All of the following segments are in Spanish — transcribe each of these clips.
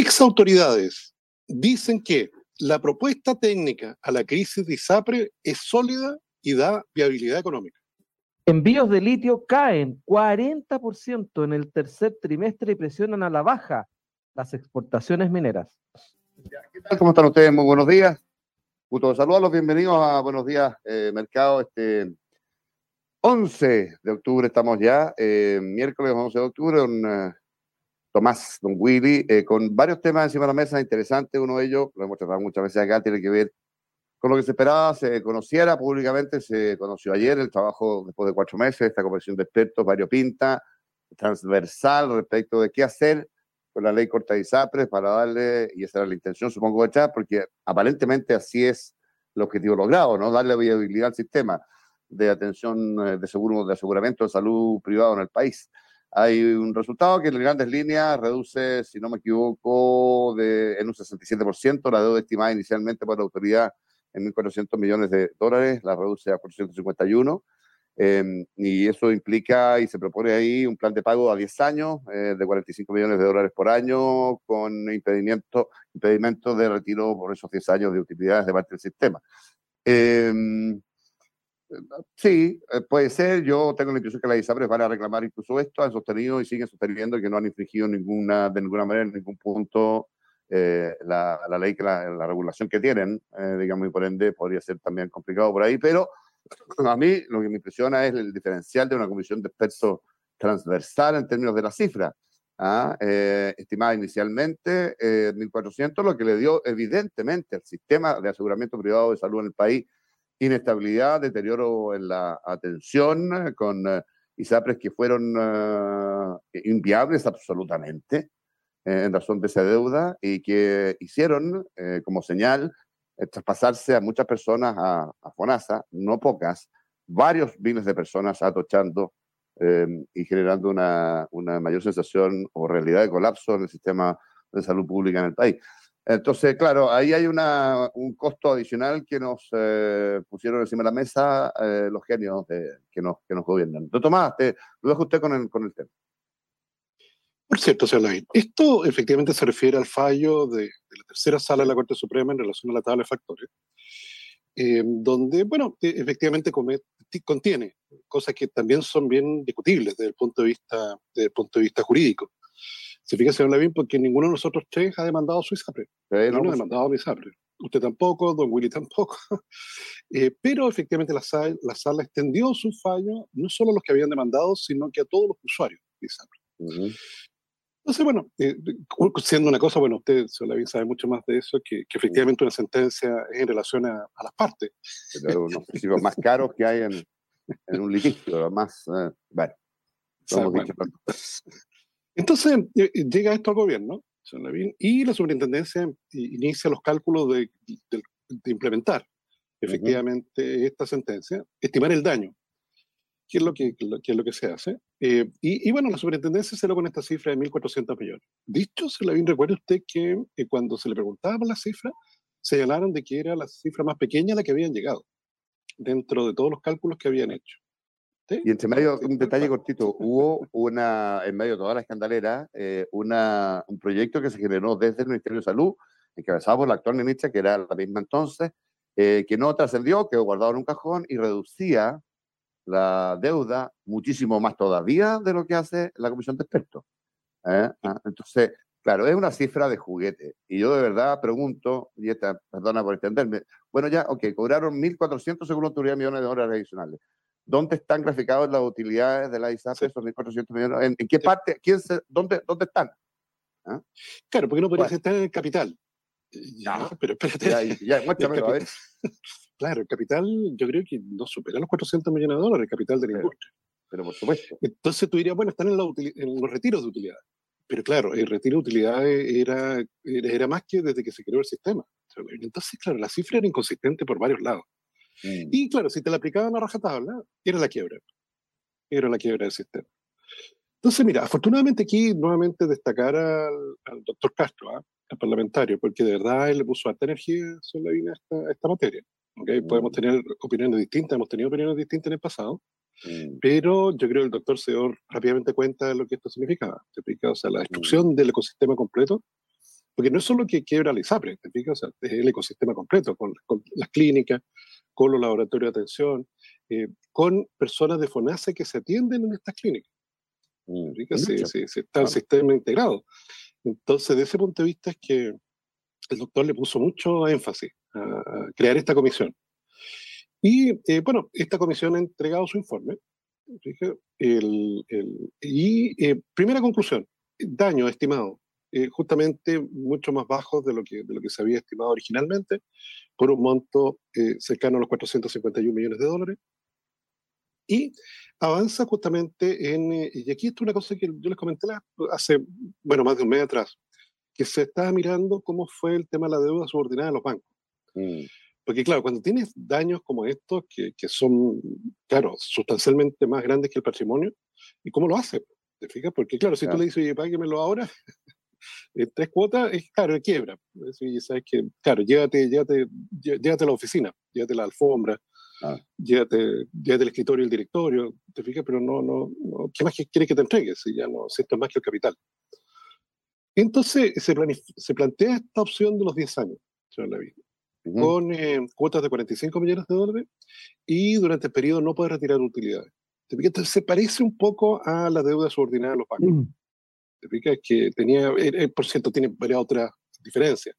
Ex autoridades dicen que la propuesta técnica a la crisis de ISAPRE es sólida y da viabilidad económica. Envíos de litio caen 40% en el tercer trimestre y presionan a la baja las exportaciones mineras. ¿Qué tal? ¿Cómo están ustedes? Muy buenos días. Gusto saludarlos. Bienvenidos a Buenos Días eh, Mercado. Este 11 de octubre estamos ya, eh, miércoles 11 de octubre, un Tomás, don Willy, eh, con varios temas encima de la mesa interesantes. Uno de ellos, lo hemos tratado muchas veces acá, tiene que ver con lo que se esperaba, se conociera públicamente, se conoció ayer el trabajo después de cuatro meses, esta comisión de expertos variopinta, transversal respecto de qué hacer con la ley corta de ISAPRES para darle, y esa era la intención, supongo, de echar, porque aparentemente así es el objetivo logrado, ¿no? Darle viabilidad al sistema de atención eh, de seguro, de aseguramiento de salud privado en el país. Hay un resultado que en grandes líneas reduce, si no me equivoco, de, en un 67% la deuda estimada inicialmente por la autoridad en 1.400 millones de dólares, la reduce a 451. Eh, em, y eso implica y se propone ahí un plan de pago a 10 años eh, de 45 millones de dólares por año con impedimento, impedimento de retiro por esos 10 años de utilidades de parte del sistema. Eh, Sí, eh, puede ser. Yo tengo la impresión que las ISAPRES van a reclamar incluso esto. Han sostenido y siguen sosteniendo que no han infringido ninguna, de ninguna manera en ningún punto eh, la, la, ley, la, la, regulación que tienen, eh, digamos, y por ende podría ser también complicado por ahí. Pero a mí lo que me impresiona es el diferencial de una comisión de expertos transversal en términos de la cifra. ¿ah? estimada inicialmente 1.400, lo que le dio evidentemente al sistema de aseguramiento privado de salud en el país inestabilidad, deterioro en la atención, eh, con uh, ISAPRES que fueron uh, inviables absolutamente eh, en razón de esa deuda y que hicieron eh, como señal traspasarse a muchas personas a, a, FONASA, no pocas, varios miles de personas atochando em, y generando una, una mayor sensación o realidad de colapso en el sistema de salud pública en el país. Entonces, claro, ahí hay una, un costo adicional que nos eh, pusieron encima de la mesa eh, los genios que, nos, que nos gobiernan. Doctor Tomás, te, lo dejo usted con el, con el tema. Por cierto, señor Lavín, esto efectivamente se refiere al fallo de, la tercera sala de la Corte Suprema en relación a la tabla de factores, eh, donde, bueno, efectivamente come, contiene cosas que también son bien discutibles desde el punto de vista, desde el punto de vista jurídico. Se fija, señor Lavín, porque ninguno de nosotros tres ha demandado su ISAPRE. Sí, no, no ha demandado a ISAPRE. Usted tampoco, don Willy tampoco. eh, pero efectivamente la sala, la sala, extendió su fallo no solo a los que habían demandado, sino que a todos los usuarios de ISAPRE. Uh -huh. Entonces, bueno, eh, siendo una cosa, bueno, usted, señor Lavín, sabe mucho más de eso, que, que efectivamente una sentencia es en relación a, a las partes. Pero unos principios más caros que hay en, en un litigio, más, eh, bueno. Bueno. Entonces eh, llega esto al gobierno, y la superintendencia inicia los cálculos de, de, de implementar efectivamente uh -huh. esta sentencia, estimar el daño, que es lo que, que, es lo que se hace. Eh, y, y, bueno, la superintendencia se lo con esta cifra de 1.400 millones. Dicho, se le recuerde usted que eh, cuando se le preguntaba la cifra, señalaron de que era la cifra más pequeña a la que habían llegado, dentro de todos los cálculos que habían hecho. ¿Sí? Y entre medio, un detalle cortito, hubo una, en medio de toda la escandalera, eh, una, un proyecto que se generó desde el Ministerio de Salud, encabezado por la actual ministra, que era la misma entonces, eh, que no trascendió, quedó guardado en un cajón y reducía la deuda muchísimo más todavía de lo que hace la comisión de expertos. ¿eh? Ah, entonces, Claro, es una cifra de juguete. Y yo de verdad pregunto, y esta, perdona por extenderme, bueno, ya, ok, cobraron 1.400 según la autoridad millones de dólares adicionales. ¿Dónde están graficados las utilidades de la ISAP, esos 1.400 millones? ¿En, qué parte? Quién se, dónde, ¿Dónde están? ¿Ah? Claro, porque no podrías estar en el capital. Ya, pero espérate. Ya, ya, muéstramelo, a ver. Claro, el capital yo creo que no supera los 400 millones de dólares, el capital de la industria. Pero por supuesto. Entonces tú dirías, bueno, están en, los retiros de utilidades. Pero claro, el retiro de utilidades era, era, más que desde que se creó el sistema. Entonces, claro, la cifra era inconsistente por varios lados. Mm. Y claro, si te la aplicaban a rajatabla, era la quiebra. Era la quiebra del sistema. Entonces, mira, afortunadamente aquí nuevamente destacar al, doctor Castro, ¿ah? al parlamentario, porque de verdad él le puso alta energía sobre la esta, esta materia. ¿okay? Podemos mm. tener opiniones distintas, hemos tenido opiniones distintas en el pasado, Mm. Pero yo creo que el doctor se dio rápidamente cuenta de lo que esto significaba. ¿te explica? O sea, la destrucción mm. del ecosistema completo, porque no es solo que quiebra la ISAPRE, ¿te explica? O sea, es el ecosistema completo, con, las clínicas, con los laboratorios de atención, eh, con personas de FONASE que se atienden en estas clínicas. Mm. Sí, sí, sí, está el sistema integrado. Entonces, de ese punto de vista es que el doctor le puso mucho énfasis a crear esta comisión. Y eh, bueno, esta comisión ha entregado su informe. El, el, y eh, primera conclusión, daño estimado, eh, justamente mucho más bajo de lo, que, de lo que se había estimado originalmente, por un monto cercano a los 451 millones de dólares. Y avanza justamente en, y aquí esto es una cosa que yo les comenté hace, bueno, más de un mes atrás, que se estaba mirando cómo fue el tema de la deuda subordinada a los bancos. Mm. Porque claro, cuando tienes daños como estos, que, que, son, claro, sustancialmente más grandes que el patrimonio, ¿y cómo lo hace? ¿Te fijas? Porque claro, si tú le dices, oye, páguemelo ahora, en tres cuotas, es claro, quiebra. Y sabes que, claro, llévate, llévate, llévate a la oficina, llévate la alfombra, ah. llévate, llévate, el escritorio el directorio, ¿te fijas? Pero no, no, no ¿qué más quiere que te entregues? Si ya no, si esto es más que el capital. Entonces se, se plantea esta opción de los 10 años, señor Levy con eh, cuotas de 45 millones de dólares y durante el periodo no puede retirar utilidades. Entonces se parece un poco a la deuda subordinada de los bancos. Mm. ¿Te Que tenía, por cierto, tiene varias otras diferencias.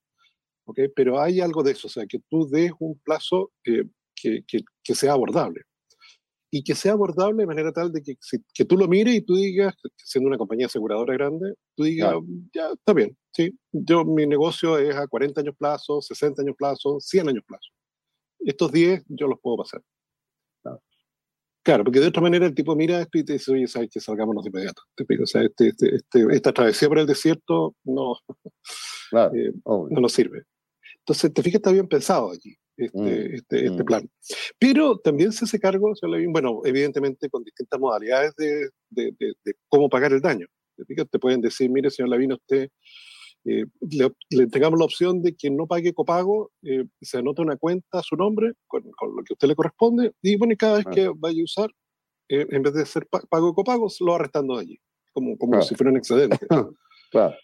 ¿okay? Pero hay algo de eso, o sea, que tú des un plazo eh, que, que, que, sea abordable y que sea abordable de manera tal de que, que tú lo mires y tú digas, siendo una compañía aseguradora grande, tú digas, ya está bien, sí, yo mi negocio es a 40 años plazo, 60 años plazo, 100 años plazo. Estos 10 yo los puedo pasar. Claro. porque de otra manera el tipo mira esto y te dice, oye, sabes que salgámonos de inmediato. O sea, este, este, este, esta travesía por el desierto no, eh, no nos sirve. Entonces, te fijas, está bien pensado allí este, mm, este, este, mm. plan. Pero también se hace cargo, bueno, evidentemente con distintas modalidades de, de, de, cómo pagar el daño. Te pueden decir, mire, señor Lavino, usted eh, le, le, entregamos la opción de que no pague copago, eh, se anota una cuenta a su nombre con, con, lo que a usted le corresponde, y bueno, y cada vez que vaya a usar, eh, en vez de ser pago copago, lo va restando de allí, como, como si fuera un excedente. claro.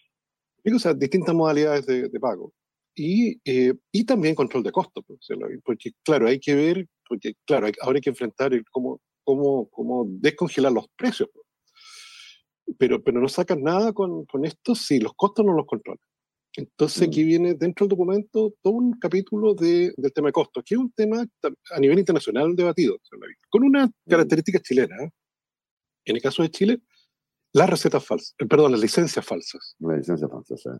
o sea, distintas modalidades de, de pago y, eh, y también control de costos, pues, porque claro, hay que ver, porque claro, ahora hay que enfrentar el cómo, cómo, cómo descongelar los precios. Pues. Pero, pero no sacan nada con, con esto si los costos no los controlan. Entonces aquí mm. viene dentro del documento todo un capítulo de, del tema de costos, que es un tema a nivel internacional debatido, con una mm. característica chilena. ¿eh? En el caso de Chile, las recetas falsas, eh, perdón, las licencias falsas. Las licencias falsas, ¿eh?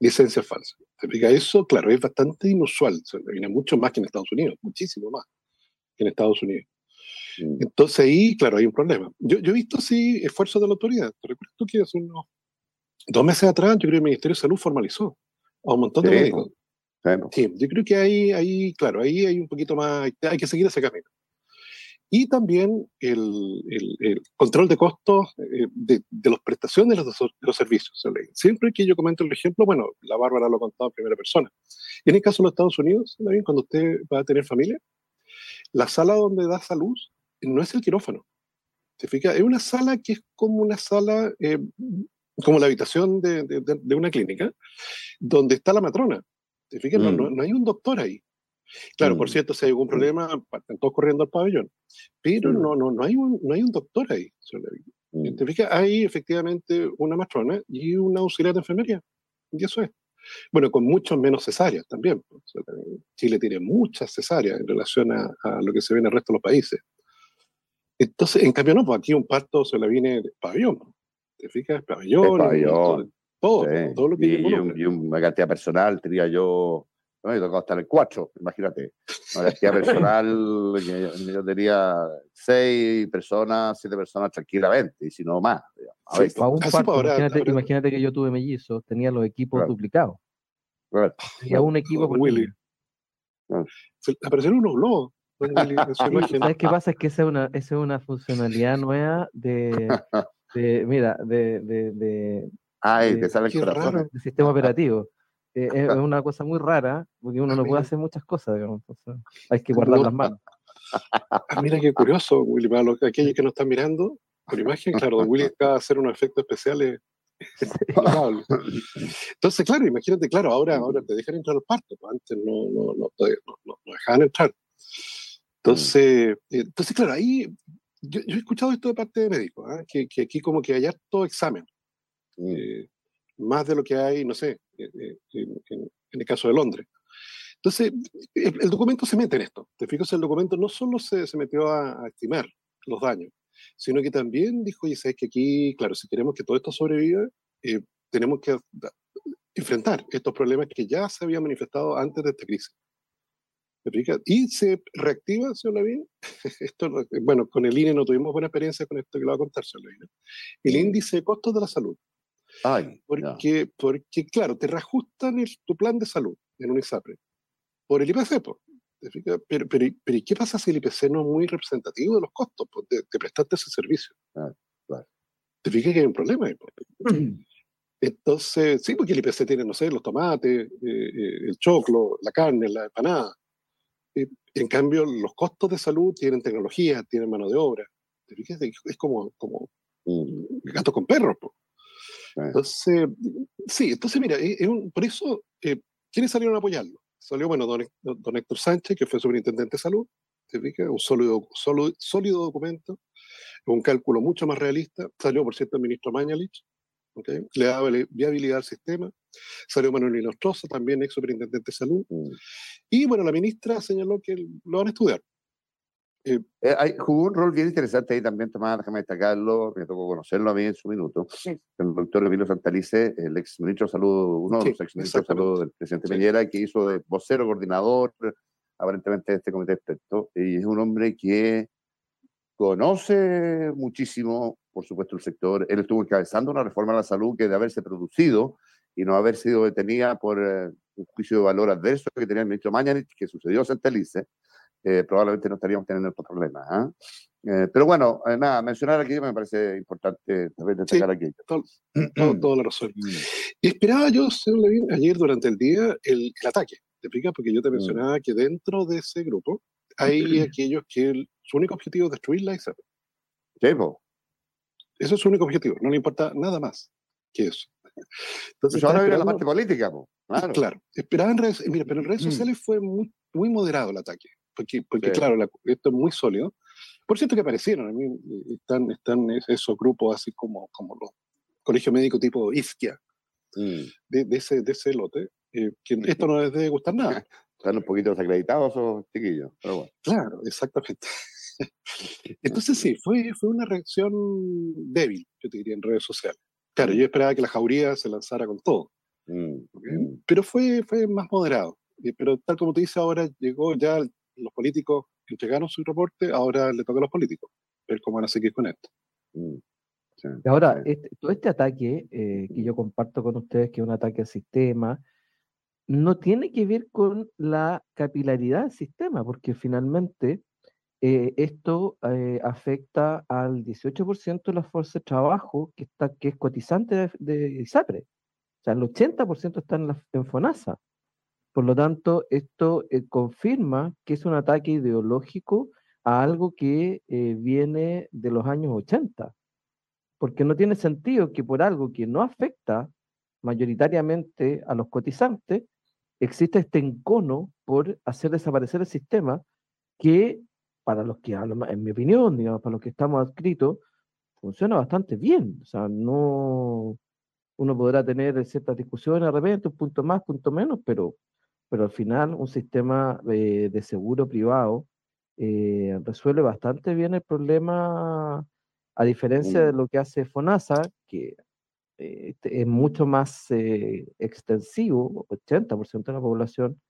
licencia falsa. ¿Te explica eso? Claro, es bastante inusual. Viene mucho más que en Estados Unidos, muchísimo más que en Estados Unidos. Mm. Entonces ahí, claro, hay un problema. Yo, yo he visto, sí, esfuerzos de la autoridad. Recuerdo que hace unos dos meses atrás, yo creo que el Ministerio de Salud formalizó a un montón de médicos. Sí, yo creo que ahí, ahí, claro, ahí hay un poquito más, hay que seguir ese camino y también el, el, control de costos eh, de, de las prestaciones de los, de los, servicios. Siempre que yo comento el ejemplo, bueno, la Bárbara lo ha contado en primera persona. Y en el caso de los Estados Unidos, cuando usted va a tener familia, la sala donde da salud no es el quirófano. ¿Se fija? Es una sala que es como una sala, eh, como la habitación de, de, una clínica, donde está la matrona. ¿Se fija? no, mm. no hay un doctor ahí. Claro, por mm. cierto, si hay algún mm. problema, están todos corriendo al pabellón. Pero no, no, no, hay un, no hay un doctor ahí. Mm. Hay efectivamente una matrona y una auxiliar de enfermería. Y eso es. Bueno, con mucho menos cesáreas también. Pues, Chile tiene muchas cesáreas en relación a, lo que se ve en el resto de los países. Entonces, en cambio, no, pues aquí un parto se le viene pabellón. ¿Te fijas? Pabellón. pabellón. Todo, todo, lo que y, y, una cantidad personal, tenía yo ¿no? Y tocó estar el cuatro, imagínate. Una cantidad personal, yo, yo, tenía seis personas, siete personas tranquilamente, y si no más. imagínate, que yo tuve mellizos, tenía los equipos duplicados. Claro. Tenía un equipo con Willy. Aparecieron unos globos. ¿Sabes qué pasa? Es que esa es una, esa es una funcionalidad nueva de, de mira, de, de, de, Ay, te sale el corazón. De sistema operativo. Eh, es una cosa muy rara, porque uno no puede hacer muchas cosas, digamos, hay que guardar las manos. Mira qué curioso, Willy, para los, aquellos que nos están mirando, por imagen, claro, don Willy acaba de hacer unos efectos especiales. Entonces, claro, imagínate, claro, ahora, ahora te dejan entrar al parto, pues, antes no, no, no, no, dejaban entrar. Entonces, eh, entonces claro, ahí yo, he escuchado esto de parte de médicos, ¿ah? que, que, aquí como que hay harto examen. Mm. Eh, más de lo que hay, no sé, eh, eh, en, el caso de Londres. Entonces, el, documento se mete en esto. Te fijas, el documento no solo se, se metió a, estimar los daños, sino que también dijo, y sabes que aquí, claro, si queremos que todo esto sobreviva, eh, tenemos que enfrentar estos problemas que ya se habían manifestado antes de esta crisis. Y se reactiva, señor Lavín. Esto, bueno, con el INE no tuvimos buena experiencia con esto que lo va a contar, señor Lavín. El índice de costos de la salud. Ay, porque, porque, claro, te reajustan el, tu plan de salud en un ISAPRE por el IPC. pero, pero, pero, qué pasa si el IPC no es muy representativo de los costos de, prestarte ese servicio? Ah, ¿Te fijas que hay un problema? Entonces, sí, porque el IPC tiene, no sé, los tomates, eh, eh, el choclo, la carne, la empanada. Eh, en cambio, los costos de salud tienen tecnología, tienen mano de obra. ¿Te fijas? Es como, como mm. gato con perros. Entonces, sí, entonces mira, por eso, eh, ¿quiénes salieron a apoyarlo? Salió, bueno, don, Héctor Sánchez, que fue superintendente de salud, ¿te fijas? Un sólido, sólido, sólido documento, un cálculo mucho más realista. Salió, por cierto, el ministro Mañalich, ¿okay? le daba viabilidad al sistema. Salió Manuel Inostroza, también ex superintendente de salud. Mm. Y bueno, la ministra señaló que lo van a estudiar. Eh, eh, hay, jugó un rol bien interesante ahí también, Tomás, déjame destacarlo, me tocó conocerlo a mí en su minuto, el doctor Emilio Santalice, el ex ministro de Salud, uno de los ex ministros de Salud del presidente Peñera, que hizo de vocero coordinador, aparentemente, de este comité experto, y es un hombre que conoce muchísimo, por supuesto, el sector. Él estuvo encabezando una reforma a la salud que de haberse producido y no haber sido detenida por eh, un juicio de valor adverso que tenía el ministro Mañanich, que sucedió a Santalice, eh, probablemente no estaríamos teniendo estos problemas. ¿ah? Eh, pero bueno, eh, nada, mencionar aquí me parece importante destacar aquí. Todo, la razón. Mm. Y esperaba yo, señor Levin, ayer durante el día el, ataque. ¿Te explicas? Porque yo te mm. mencionaba que dentro de ese grupo hay aquellos que su único objetivo es destruir la ISAP. Eso es su único objetivo, no le importa nada más que eso. Entonces, ahora viene la parte política, Claro. claro. Esperaba en redes, mira, pero en redes mm. sociales fue muy, muy moderado el ataque porque, claro, esto es muy sólido. Por cierto que aparecieron, a mí eh, están, están esos grupos así como, como los colegios médicos tipo Isquia, mm. de, ese, de ese lote, eh, que esto no les debe gustar nada. Están un poquito desacreditados esos chiquillos, pero bueno. Claro, exactamente. Entonces sí, fue, fue una reacción débil, yo te diría, en redes sociales. Claro, yo esperaba que la jauría se lanzara con todo, mm, mm. pero fue, fue más moderado. Pero tal como te dice ahora, llegó ya los políticos entregaron su reporte, ahora le toca a los políticos ver cómo van a seguir con esto. Mm, ahora, este, todo este ataque eh, que yo comparto con ustedes, que es un ataque al sistema, no tiene que ver con la capilaridad del sistema, porque finalmente eh, esto eh, afecta al 18% de la fuerza de trabajo que, está, que es cotizante de, ISAPRE. O sea, el 80% está en, la, en FONASA. Por lo tanto, esto eh, confirma que es un ataque ideológico a algo que eh, viene de los años 80, porque no tiene sentido que por algo que no afecta mayoritariamente a los cotizantes, exista este encono por hacer desaparecer el sistema que, para los que, en mi opinión, digamos, para los que estamos adscritos, funciona bastante bien. O sea, no, uno podrá tener ciertas discusiones de repente, un punto más, punto menos, pero, pero al final un sistema de, seguro privado eh, resuelve bastante bien el problema, a diferencia de lo que hace FONASA, que eh, es mucho más eh, extensivo, 80% de la población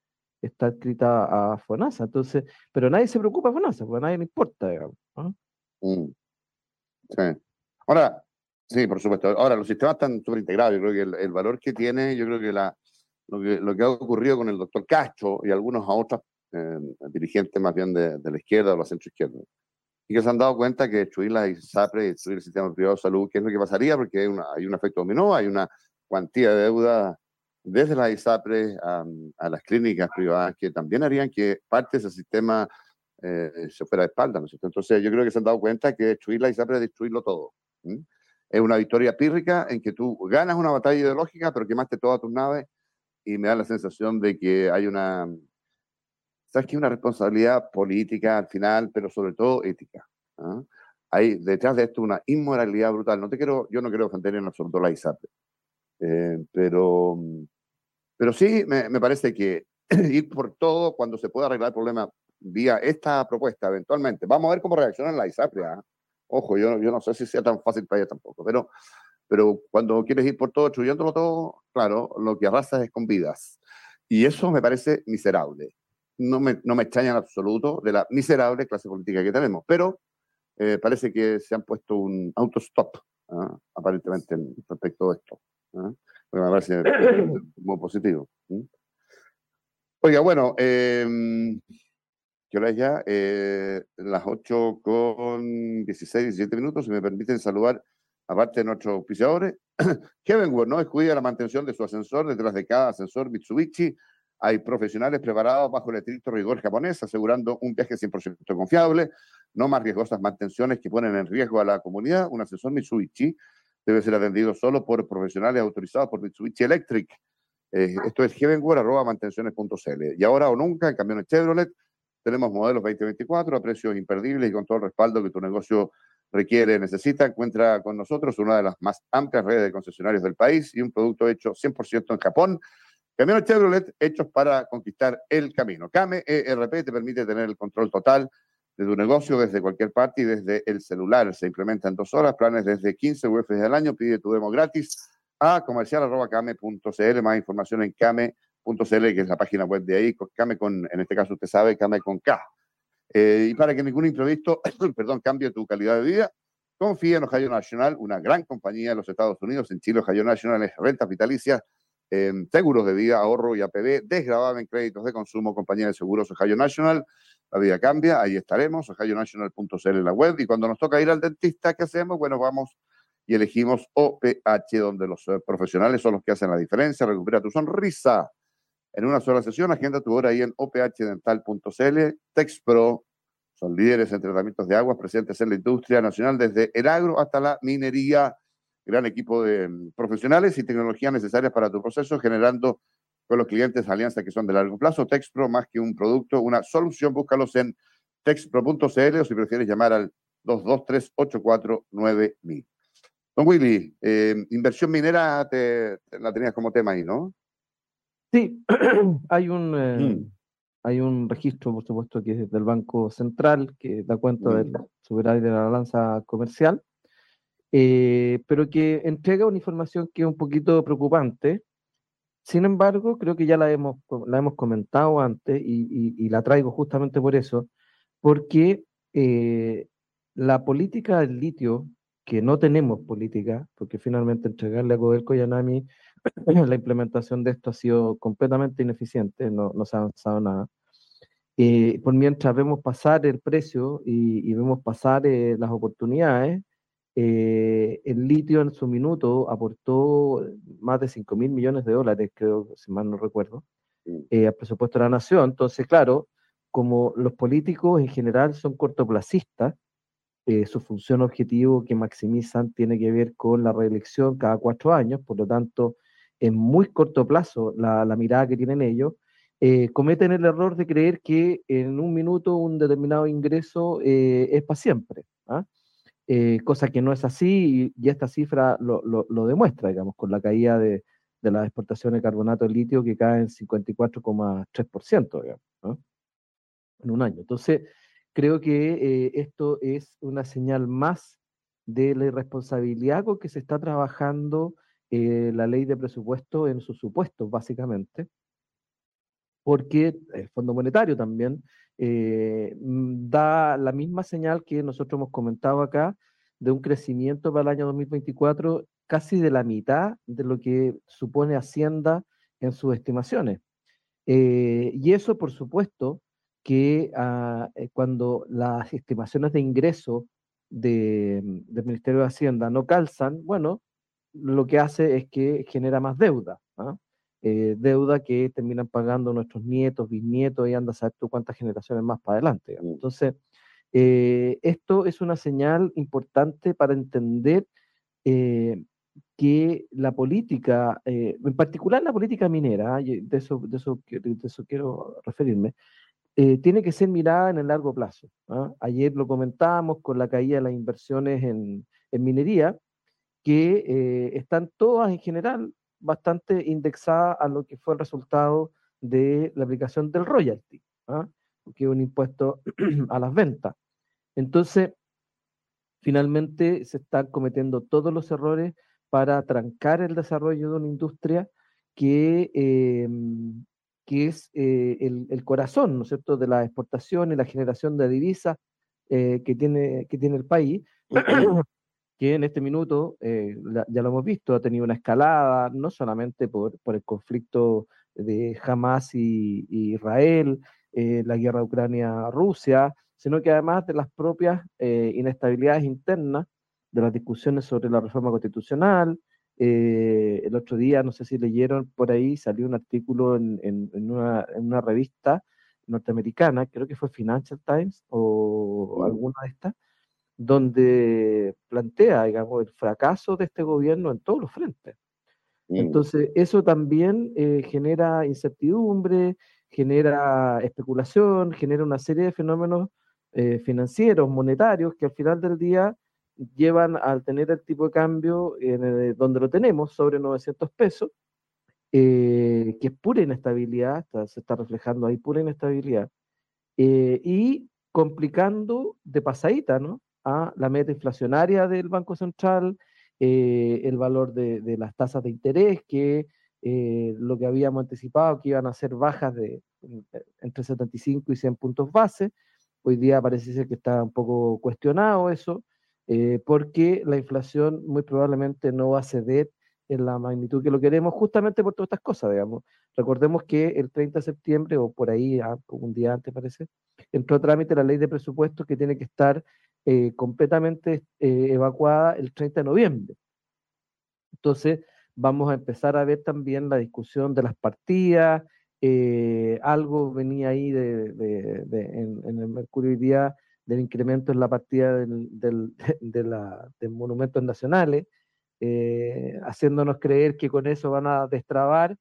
está escrita a FONASA, entonces, pero nadie se preocupa de FONASA, porque a nadie le importa, digamos. Mm. Sí. Ahora, sí, por supuesto. Ahora, los sistemas están súper integrados. Yo creo que el, valor que tiene, yo creo que, la, lo que lo que ha ocurrido con el doctor Castro y algunos a otros eh, dirigentes más bien de, la izquierda o la centro izquierda, y que se han dado cuenta que destruir la ISAPRE y destruir el sistema privado de salud, ¿qué es lo que pasaría? Porque hay, una, hay un efecto dominó, hay una cuantía de deuda desde la ISAPRE a, a, las clínicas privadas que también harían que parte de ese sistema eh, se fuera de espalda. ¿no Entonces yo creo que se han dado cuenta que destruir la ISAPRE es destruirlo todo. Es una victoria pírrica en que tú ganas una batalla ideológica, pero quemaste todas tus naves y me da la sensación de que hay una, ¿sabes qué? Una responsabilidad política al final, pero sobre todo ética. ¿ah? Hay detrás de esto una inmoralidad brutal. No te quiero, yo no quiero defender en absoluto la ISAPRE, eh, pero, pero sí me, me, parece que ir por todo cuando se pueda arreglar el problema vía esta propuesta eventualmente. Vamos a ver cómo reacciona la ISAPRE. ¿ah? Ojo, yo, yo no sé si sea tan fácil para ella tampoco, pero, pero cuando quieres ir por todo, destruyéndolo todo, claro, lo que arrasas es con vidas. Y eso me parece miserable no me, no me extraña en absoluto de la miserable clase política que tenemos, pero eh, parece que se han puesto un autostop, ¿ah? aparentemente, respecto a esto. ¿ah? me parece muy positivo. Oiga, bueno, eh, ¿qué hora es ya? Eh, las 8 con 16, 17 minutos, si me permiten saludar, aparte de nuestros auspiciadores, Kevin ¿no? Cuida la mantención de su ascensor detrás de cada ascensor Mitsubishi hay profesionales preparados bajo el estricto rigor japonés, asegurando un viaje 100% confiable, no más riesgosas mantenciones que ponen en riesgo a la comunidad. Un asesor Mitsubishi debe ser atendido solo por profesionales autorizados por Mitsubishi Electric. Eh, esto es mantenciones.cl. Y ahora o nunca, en camiones Chevrolet, tenemos modelos 2024 a precios imperdibles y con todo el respaldo que tu negocio requiere, necesita. Encuentra con nosotros una de las más amplias redes de concesionarios del país y un producto hecho 100% en Japón Camiones Chevrolet hechos para conquistar el camino. Came ERP te permite tener el control total de tu negocio desde cualquier parte y desde el celular. Se implementa en dos horas, planes desde 15 UF al año. Pide tu demo gratis a comercial.came.cl. Más información en came.cl, que es la página web de ahí. Came con, en este caso usted sabe, Came con K. Eh, y para que ningún imprevisto, perdón, cambie tu calidad de vida, confía en Ohio National, una gran compañía de los Estados Unidos. En Chile, Ohio National es renta vitalicia seguros de vida, ahorro y APB, desgrabado en créditos de consumo, compañía de seguros Ohio National. La vida cambia, ahí estaremos, ohionational.cl en la web. Y cuando nos toca ir al dentista, ¿qué hacemos? Bueno, vamos y elegimos OPH, donde los eh, profesionales son los que hacen la diferencia. Recupera tu sonrisa en una sola sesión. Agenda tu hora ahí en ophdental.cl. TexPro son líderes en tratamientos de aguas presentes en la industria nacional, desde el agro hasta la minería gran equipo de mm, profesionales y tecnologías necesarias para tu proceso, generando con los clientes alianzas que son de largo plazo. Texpro, más que un producto, una solución, búscalos en texpro.cl o si prefieres llamar al 223-849-1000. Don Willy, eh, inversión minera te, la tenías como tema ahí, ¿no? Sí, hay un, eh, mm. hay un registro, por supuesto, que es del Banco Central, que da cuenta mm. del superávit de la balanza comercial. Eh, pero que entrega una información que es un poquito preocupante. Sin embargo, creo que ya la hemos, la hemos comentado antes y, la traigo justamente por eso, porque eh, la política del litio, que no tenemos política, porque finalmente entregarle a Codelco y a Nami la implementación de esto ha sido completamente ineficiente, no, no se ha avanzado nada. Eh, por mientras vemos pasar el precio y, vemos pasar las oportunidades, eh, el litio en su minuto aportó más de 5 mil millones de dólares, creo, si mal no recuerdo, eh, al presupuesto de la nación. Entonces, claro, como los políticos en general son cortoplacistas, eh, su función objetivo que maximizan tiene que ver con la reelección cada cuatro años, por lo tanto, en muy corto plazo la, mirada que tienen ellos, cometen el error de creer que en un minuto un determinado ingreso es para siempre. ¿ah? eh, cosa que no es así y, esta cifra lo, lo, demuestra, digamos, con la caída de, de las exportaciones de carbonato de litio que cae en 54,3%, digamos, en un año. Entonces, creo que eh, esto es una señal más de la irresponsabilidad con que se está trabajando eh, la ley de presupuesto en sus supuestos, básicamente, porque el Fondo Monetario también eh, mm, da la misma señal que nosotros hemos comentado acá de un crecimiento para el año 2024 casi de la mitad de lo que supone Hacienda en sus estimaciones. Eh, y eso, por supuesto, que ah, cuando las estimaciones de ingreso de, del Ministerio de Hacienda no calzan, bueno, lo que hace es que genera más deuda. ¿ah? Eh, deuda que terminan pagando nuestros nietos, bisnietos y anda a saber tú cuántas generaciones más para adelante. Mm. Entonces, eh, esto es una señal importante para entender eh, que la política, en particular la política minera, de eso, de eso, de eso quiero referirme, tiene que ser mirada en el largo plazo. ¿ah? Ayer lo comentábamos con la caída de las inversiones en, en minería, que eh, están todas en general bastante indexadas a lo que fue el resultado de la aplicación del royalty, ¿ah? que es un impuesto a las ventas. Entonces, finalmente se están cometiendo todos los errores para trancar el desarrollo de una industria que, em, que es eh, el, el, corazón, ¿no es cierto?, de la exportación y la generación de divisas eh, que, tiene, que tiene el país, que en este minuto, eh, ya lo hemos visto, ha tenido una escalada, no solamente por, por el conflicto de Hamas y, Israel, eh, la guerra Ucrania-Rusia, sino que además de las propias eh, inestabilidades internas, de las discusiones sobre la reforma constitucional. el otro día, no sé si leyeron por ahí, salió un artículo en, en, una, en una, revista norteamericana, creo que fue Financial Times o mm. alguna de estas, donde plantea, digamos, el fracaso de este gobierno en todos los frentes. Entonces, eso también eh, genera incertidumbre, genera especulación, genera una serie de fenómenos eh, financieros, monetarios, que al final del día llevan al tener el tipo de cambio en donde lo tenemos, sobre 900 pesos, eh, que es pura inestabilidad, se está reflejando ahí pura inestabilidad, y complicando de pasadita, ¿no? A la meta inflacionaria del Banco Central, eh, el valor de, las tasas de interés, que eh, lo que habíamos anticipado, que iban a ser bajas de eh, entre 75 y 100 puntos base. Hoy día parece ser que está un poco cuestionado eso, porque la inflación muy probablemente no va a ceder en la magnitud que lo queremos, justamente por todas estas cosas, digamos. Recordemos que el 30 de septiembre, o por ahí, ah, un día antes parece, entró a trámite la ley de presupuestos que tiene que estar eh, completamente eh, evacuada el 30 de noviembre. Entonces, vamos a empezar a ver también la discusión de las partidas. Eh, algo venía ahí de, en, el Mercurio hoy día del incremento en la partida del, del, de, la, de monumentos nacionales, haciéndonos creer que con eso van a destrabar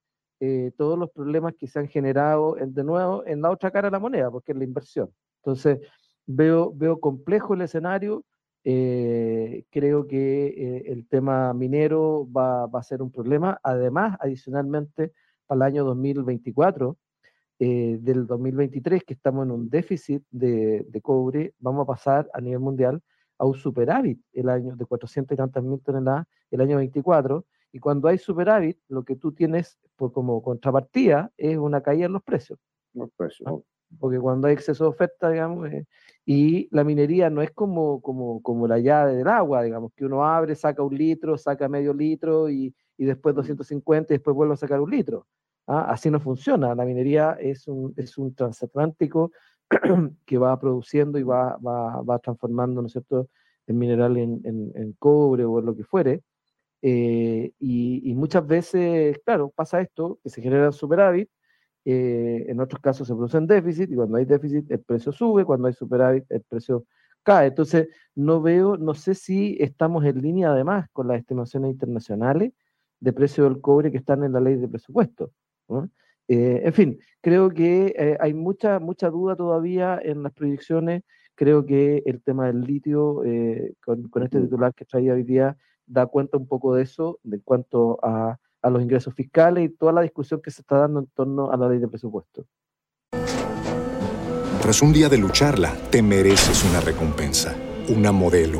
todos los problemas que se han generado de nuevo en la otra cara de la moneda, porque es la inversión. Entonces, veo, veo complejo el escenario. Eh, creo que eh, el tema minero va, va, a ser un problema. Además, adicionalmente, para el año 2024, eh, del 2023, que estamos en un déficit de, de, cobre, vamos a pasar a nivel mundial a un superávit el año de 400 y tantas mil toneladas el año 24. Y cuando hay superávit, lo que tú tienes por, como contrapartida es una caída en los precios. Los precios. ¿Ah? porque cuando hay exceso de oferta, digamos, eh, y la minería no es como, como, como la llave del agua, digamos, que uno abre, saca un litro, saca medio litro y, y después 250 y después vuelve a sacar un litro. ¿ah? Así no funciona, la minería es un, es un transatlántico que va produciendo y va, va, va transformando, ¿no es cierto?, el mineral en, en, en cobre o en lo que fuere. Eh, y, y, muchas veces, claro, pasa esto, que se genera superávit, eh, en otros casos se producen déficit y cuando hay déficit el precio sube, cuando hay superávit el precio cae. Entonces, no veo, no sé si estamos en línea además con las estimaciones internacionales de precio del cobre que están en la ley de presupuesto. Eh, en fin, creo que eh, hay mucha, mucha duda todavía en las proyecciones. creo que el tema del litio, eh, con, este titular que traía hoy día, da cuenta un poco de eso, de cuanto a, a los ingresos fiscales y toda la discusión que se está dando en torno a la ley de presupuesto. Tras un día de lucharla, te mereces una recompensa, una modelo,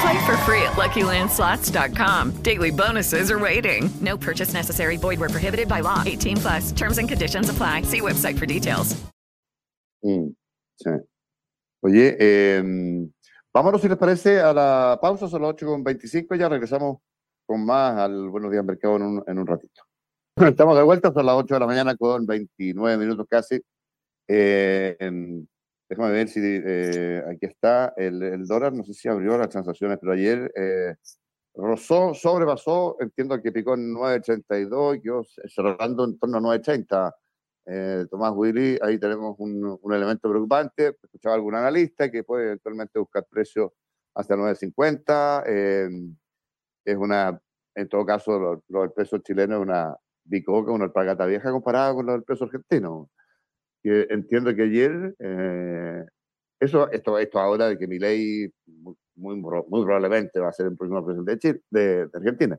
Play for free at LuckyLandSlots.com. Daily bonuses are waiting. No purchase necessary. Void were prohibited by law. 18 plus. Terms and conditions apply. See website for details. Mm, sí. Oye, eh, vámonos si les parece a la pausa, son las 8.25 ya regresamos con más al Buenos Días Mercado en un, en un ratito. Estamos de vuelta, son las 8 de la mañana con 29 minutos casi. Eh, en, Déjame ver si eh, aquí está el, dólar, no sé si abrió las transacciones, pero ayer eh, rozó, sobrepasó, entiendo que picó en 9.82 y quedó cerrando en torno a 9.30. Eh, Tomás Willy, ahí tenemos un, elemento preocupante. Escuchaba algún analista que puede eventualmente buscar precio hasta 9.50. es una, en todo caso, lo, del peso chileno es una bicoca, una alpargata vieja comparada con lo del peso argentino que entiendo que ayer, eh, eso, esto, esto ahora de que mi ley muy, muy, probablemente va a ser el próximo presidente de, Chile, de, Argentina.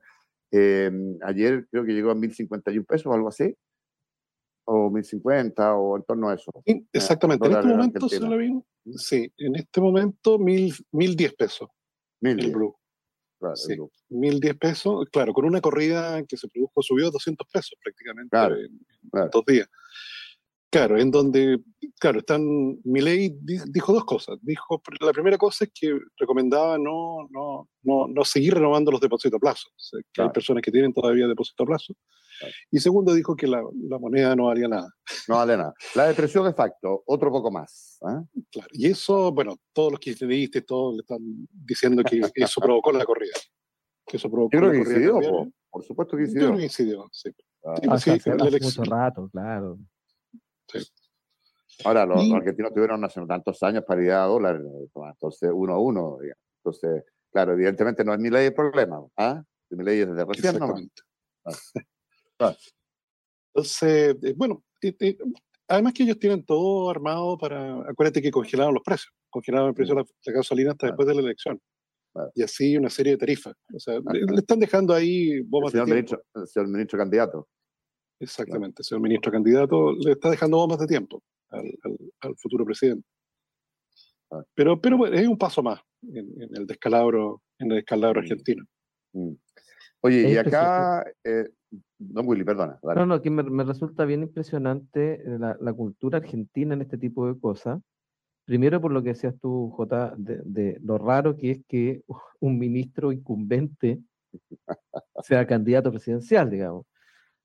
Eh, ayer creo que llegó a 1.051 pesos o algo así, o 1.050 o en torno a eso. exactamente, en este momento, sí, en este momento 1.010 pesos. 1.010. El Blue. Claro, sí, 1.010 pesos, claro, con una corrida que se produjo, subió 200 pesos prácticamente en, dos días. Claro, en donde, claro, están, Milei dijo dos cosas. Dijo, la primera cosa es que recomendaba no, no, no, no seguir renovando los depósitos a plazo, que hay personas que tienen todavía depósito a plazo. Y segundo, dijo que la, la, moneda no valía nada. No vale nada. La depresión de facto, otro poco más. ¿ah? Claro, y eso, bueno, todos los kirchneristas, todos le están diciendo que eso provocó la corrida. Que eso provocó Yo creo que incidió, por, supuesto que incidió. Yo creo que incidió, sí. Ah, pues sí, hace, hace mucho rato, claro. Ahora, los, argentinos tuvieron hace tantos años paridad a dólar, entonces uno a uno. Entonces, claro, evidentemente no es mi ley el problema. ¿ah? Mi ley es de recién ah. Ah. Entonces, eh, bueno, además que ellos tienen todo armado para. Acuérdate que congelaron los precios, congelaron el precio de la, gasolina hasta después de la elección. Y así una serie de tarifas. O sea, le, están dejando ahí bombas señor de Ministro, señor ministro candidato. Exactamente, señor ministro candidato le está dejando bombas de tiempo al, futuro presidente. Ah. Pero, pero es un paso más en, el descalabro, en el descalabro argentino. Mm. Oye, y acá, eh, no Willy, perdona. No, no, que me, resulta bien impresionante la, la, cultura argentina en este tipo de cosas. Primero por lo que decías tú, Jota, de, de, lo raro que es que un ministro incumbente sea candidato presidencial, digamos.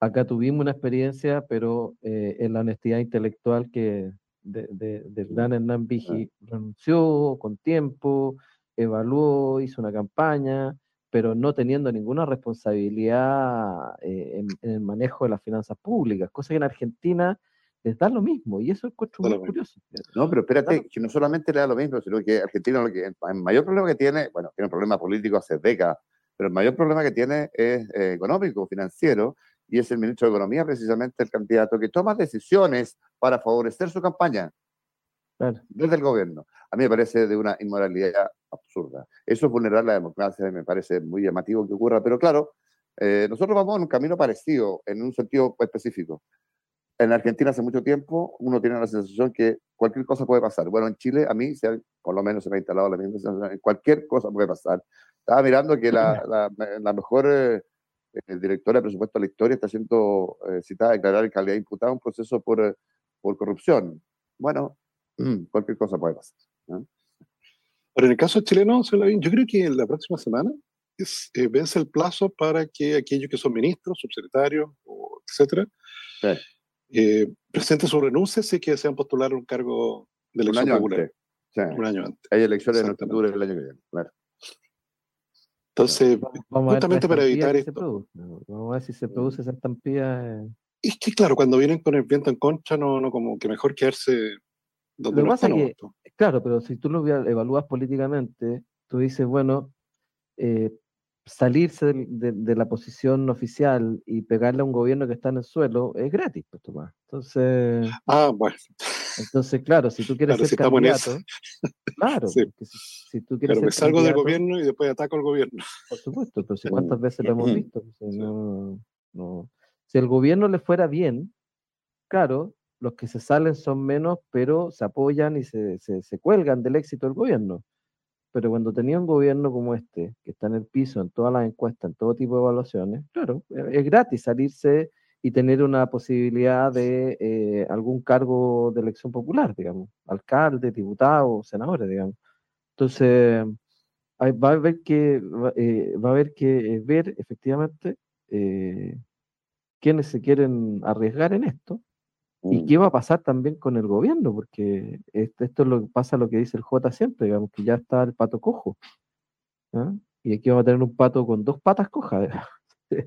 Acá tuvimos una experiencia, pero eh, en la honestidad intelectual que de, de, del gran Hernán Vigi renunció con tiempo, evaluó, hizo una campaña, pero no teniendo ninguna responsabilidad eh, en, el manejo de las finanzas públicas, cosa que en Argentina les da lo mismo, y eso es muy curioso. No, pero espérate, que no solamente le da lo mismo, sino que Argentina lo que, el mayor problema que tiene, bueno, tiene un problema político hace décadas, pero el mayor problema que tiene es eh, económico, financiero, y es el ministro de Economía precisamente el candidato que toma decisiones para favorecer su campaña desde el gobierno. A mí me parece de una inmoralidad absurda. Eso es vulnerar la democracia y me parece muy llamativo que ocurra, pero claro, eh, nosotros vamos en un camino parecido, en un sentido específico. En Argentina hace mucho tiempo uno tiene la sensación que cualquier cosa puede pasar. Bueno, en Chile a mí se por lo menos se me ha instalado la misma sensación, cualquier cosa puede pasar. Estaba mirando que la, la, mejor... Eh, el director de presupuesto de la historia está siendo eh, citada a declarar en calidad imputada un proceso por, eh, por corrupción. Bueno, cualquier cosa puede pasar. Ahora, en el caso chileno, yo creo que la próxima semana es, eh, vence el plazo para que aquellos que son ministros, subsecretarios, o etcétera, eh, presenten su renuncia si que desean postular un cargo de elección un año popular. Antes. Un año antes. Hay elecciones en octubre del año que viene, claro. Entonces, Vamos justamente para evitar esto. produce. Vamos a ver si se produce esa estampilla. eh. Es que, claro, cuando vienen con el viento en contra, no, no como que mejor quedarse donde Lo no pasa claro, pero si tú lo evalúas políticamente, tú dices, bueno, eh, salirse de, de la posición oficial y pegarle a un gobierno que está en el suelo es gratis, pues, Tomás. Entonces, Ah, bueno. Entonces, claro, si tú quieres Claro, ser si candidato, claro, Sí. si, si tú quieres Claro, me ser salgo del gobierno y después ataco al gobierno. por supuesto, pero si cuántas veces lo hemos visto, Pues, si no- no- si el gobierno le fuera bien, claro, los que se salen son menos, pero se apoyan y se, se, se cuelgan del éxito del gobierno. Pero cuando tenía un gobierno como este, que está en el piso, en todas las encuestas, en todo tipo de evaluaciones, claro, eh, es gratis salirse y tener una posibilidad de eh, algún cargo de elección popular, digamos, alcalde, diputado, senadores, digamos. Entonces, hay- va a haber que, va, eh, va a haber que eh, ver efectivamente eh, quiénes se quieren arriesgar en esto y Mm. qué va a pasar también con el gobierno, porque esto, esto es lo que pasa lo que dice el J siempre, digamos que ya está el pato cojo. ¿ah? Y aquí vamos a tener un pato con dos patas cojas.